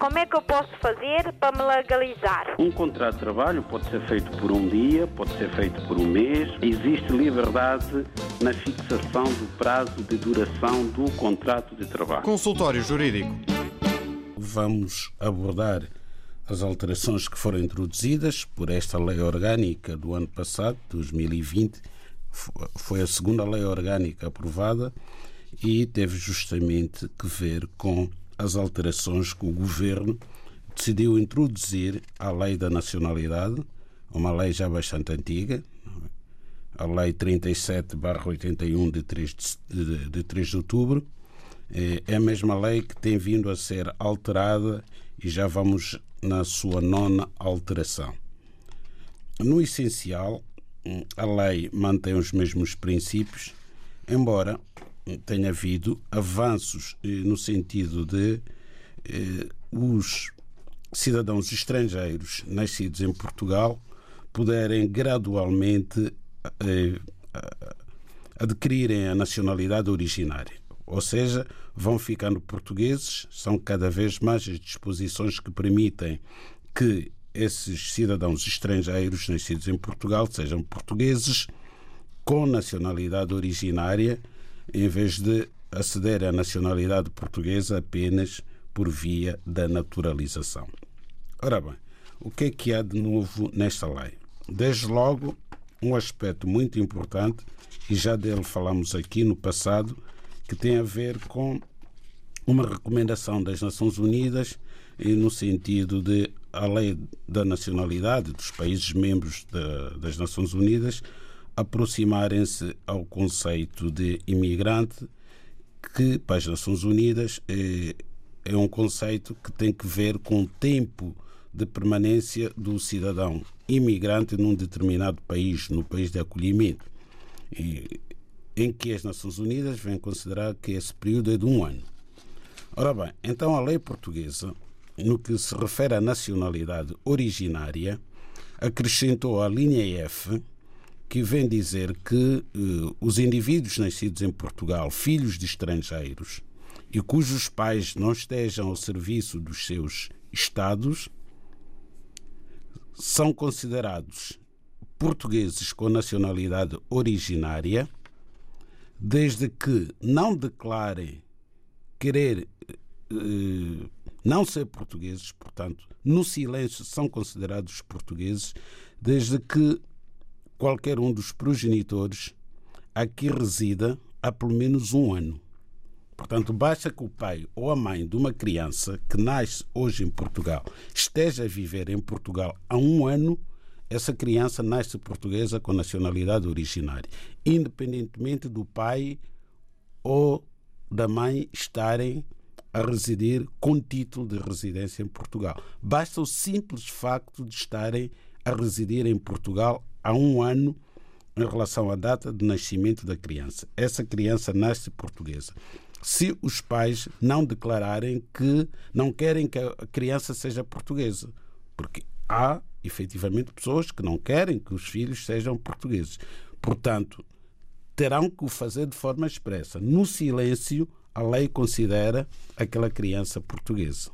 Como é que eu posso fazer para me legalizar? Um contrato de trabalho pode ser feito por um dia, pode ser feito por um mês. Existe liberdade na fixação do prazo de duração do contrato de trabalho. Consultório Jurídico. Vamos abordar as alterações que foram introduzidas por esta lei orgânica do ano passado, 2020. Foi a segunda lei orgânica aprovada e teve justamente que ver com as alterações que o governo decidiu introduzir à lei da nacionalidade, uma lei já bastante antiga, a lei 37/81 de 3 de, de 3 de outubro. É a mesma lei que tem vindo a ser alterada e já vamos na sua nona alteração. No essencial, a lei mantém os mesmos princípios, embora tenha havido avanços eh, no sentido de eh, os cidadãos estrangeiros nascidos em Portugal puderem gradualmente eh, adquirirem a nacionalidade originária. Ou seja, vão ficando portugueses, são cada vez mais as disposições que permitem que esses cidadãos estrangeiros nascidos em Portugal sejam portugueses com nacionalidade originária em vez de aceder à nacionalidade portuguesa apenas por via da naturalização. Ora bem, o que é que há de novo nesta lei? Desde logo, um aspecto muito importante, e já dele falamos aqui no passado, que tem a ver com uma recomendação das Nações Unidas no sentido de a lei da nacionalidade dos países membros das Nações Unidas aproximarem-se ao conceito de imigrante, que para as Nações Unidas é, é um conceito que tem que ver com o tempo de permanência do cidadão imigrante num determinado país, no país de acolhimento, e, em que as Nações Unidas vêm considerar que esse período é de um ano. Ora bem, então a lei portuguesa, no que se refere à nacionalidade originária, acrescentou a linha F que vem dizer que uh, os indivíduos nascidos em Portugal, filhos de estrangeiros, e cujos pais não estejam ao serviço dos seus Estados, são considerados portugueses com nacionalidade originária, desde que não declarem querer uh, não ser portugueses, portanto, no silêncio são considerados portugueses, desde que qualquer um dos progenitores aqui resida há pelo menos um ano. Portanto, basta que o pai ou a mãe de uma criança que nasce hoje em Portugal esteja a viver em Portugal há um ano, essa criança nasce portuguesa com nacionalidade originária, independentemente do pai ou da mãe estarem a residir com título de residência em Portugal. Basta o simples facto de estarem a residir em Portugal há um ano em relação à data de nascimento da criança. Essa criança nasce portuguesa. Se os pais não declararem que não querem que a criança seja portuguesa, porque há efetivamente pessoas que não querem que os filhos sejam portugueses. Portanto, terão que o fazer de forma expressa. No silêncio, a lei considera aquela criança portuguesa.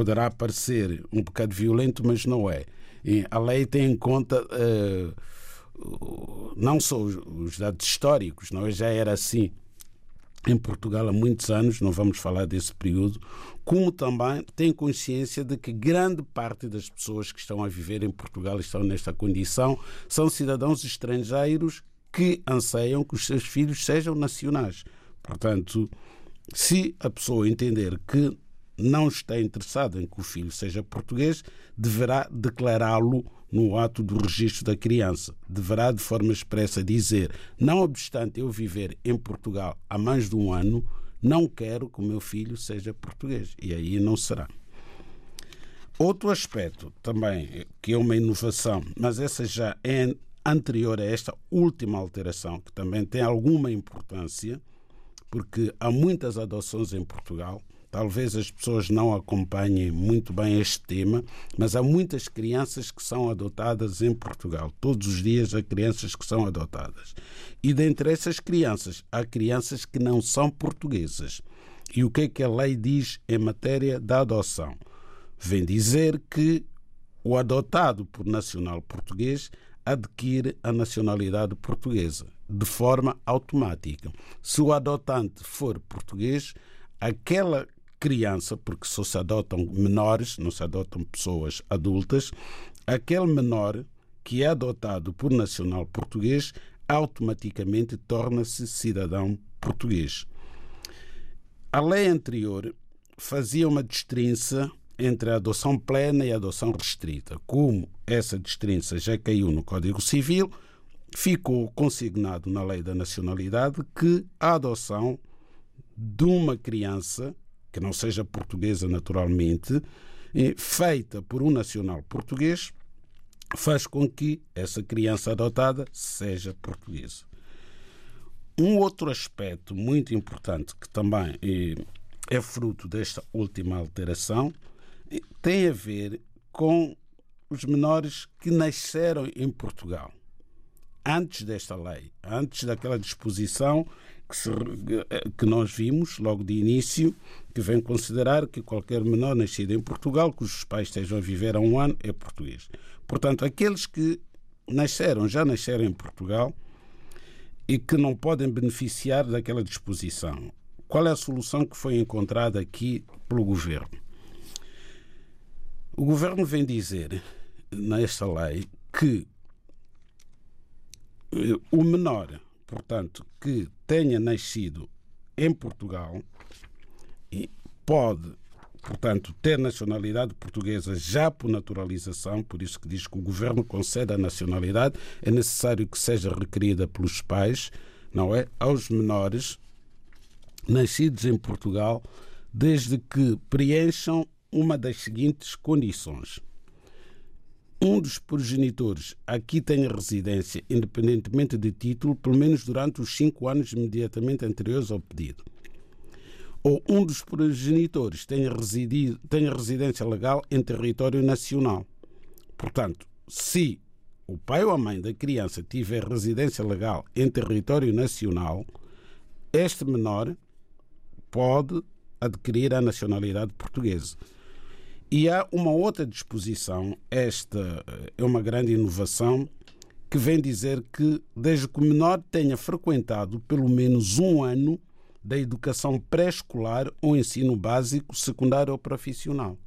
Poderá parecer um bocado violento, mas não é. E a lei tem em conta uh, não só os dados históricos, não é? já era assim em Portugal há muitos anos, não vamos falar desse período, como também tem consciência de que grande parte das pessoas que estão a viver em Portugal estão nesta condição, são cidadãos estrangeiros que anseiam que os seus filhos sejam nacionais. Portanto, se a pessoa entender que não está interessado em que o filho seja português, deverá declará-lo no ato do registro da criança. Deverá, de forma expressa, dizer: não obstante eu viver em Portugal há mais de um ano, não quero que o meu filho seja português. E aí não será. Outro aspecto também, que é uma inovação, mas essa já é anterior a esta última alteração, que também tem alguma importância, porque há muitas adoções em Portugal talvez as pessoas não acompanhem muito bem este tema, mas há muitas crianças que são adotadas em Portugal. Todos os dias há crianças que são adotadas. E dentre essas crianças, há crianças que não são portuguesas. E o que é que a lei diz em matéria da adoção? Vem dizer que o adotado por nacional português adquire a nacionalidade portuguesa de forma automática. Se o adotante for português, aquela criança, porque só se adotam menores, não se adotam pessoas adultas, aquele menor que é adotado por nacional português automaticamente torna-se cidadão português. A lei anterior fazia uma destrinça entre a adoção plena e a adoção restrita. Como essa destrinça já caiu no Código Civil, ficou consignado na lei da nacionalidade que a adoção de uma criança, que não seja portuguesa naturalmente, feita por um nacional português, faz com que essa criança adotada seja portuguesa. Um outro aspecto muito importante que também é fruto desta última alteração tem a ver com os menores que nasceram em Portugal antes desta lei, antes daquela disposição que, se, que, nós vimos logo de início, que vem considerar que qualquer menor nascido em Portugal, cujos pais estejam a viver há um ano, é português. Portanto, aqueles que nasceram, já nasceram em Portugal e que não podem beneficiar daquela disposição. Qual é a solução que foi encontrada aqui pelo governo? O governo vem dizer nesta lei que o menor, portanto, que tenha nascido em Portugal pode, portanto, ter nacionalidade portuguesa já por naturalização, por isso que diz que o governo concede a nacionalidade, é necessário que seja requerida pelos pais, não é? Aos menores nascidos em Portugal, desde que preencham uma das seguintes condições um dos progenitores aqui tenha residência, independentemente de título, pelo menos durante os cinco anos imediatamente anteriores ao pedido. Ou um dos progenitores tenha, residido, tenha residência legal em território nacional. Portanto, se o pai ou a mãe da criança tiver residência legal em território nacional, este menor pode adquirir a nacionalidade portuguesa. E há uma outra disposição, esta é uma grande inovação, que vem dizer que, desde que o menor tenha frequentado pelo menos um ano da educação pré-escolar ou ensino básico, secundário ou profissional.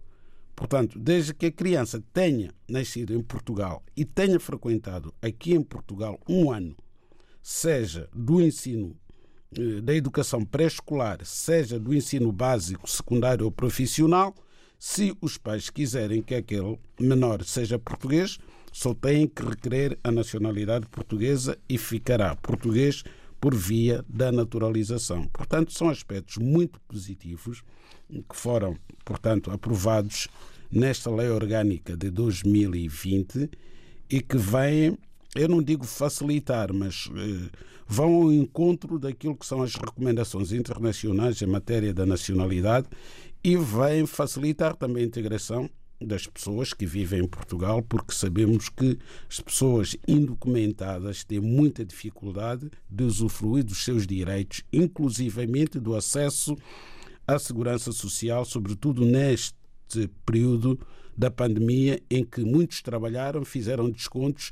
Portanto, desde que a criança tenha nascido em Portugal e tenha frequentado aqui em Portugal um ano, seja do ensino eh, da educação pré-escolar, seja do ensino básico, secundário ou profissional, se os pais quiserem que aquele menor seja português, só têm que requerer a nacionalidade portuguesa e ficará português por via da naturalização. Portanto, são aspectos muito positivos que foram, portanto, aprovados nesta lei orgânica de 2020 e que vêm, eu não digo facilitar, mas eh, vão ao encontro daquilo que são as recomendações internacionais em matéria da nacionalidade e vem facilitar também a integração das pessoas que vivem em Portugal, porque sabemos que as pessoas indocumentadas têm muita dificuldade de usufruir dos seus direitos, inclusivamente do acesso à segurança social, sobretudo neste período da pandemia em que muitos trabalharam, fizeram descontos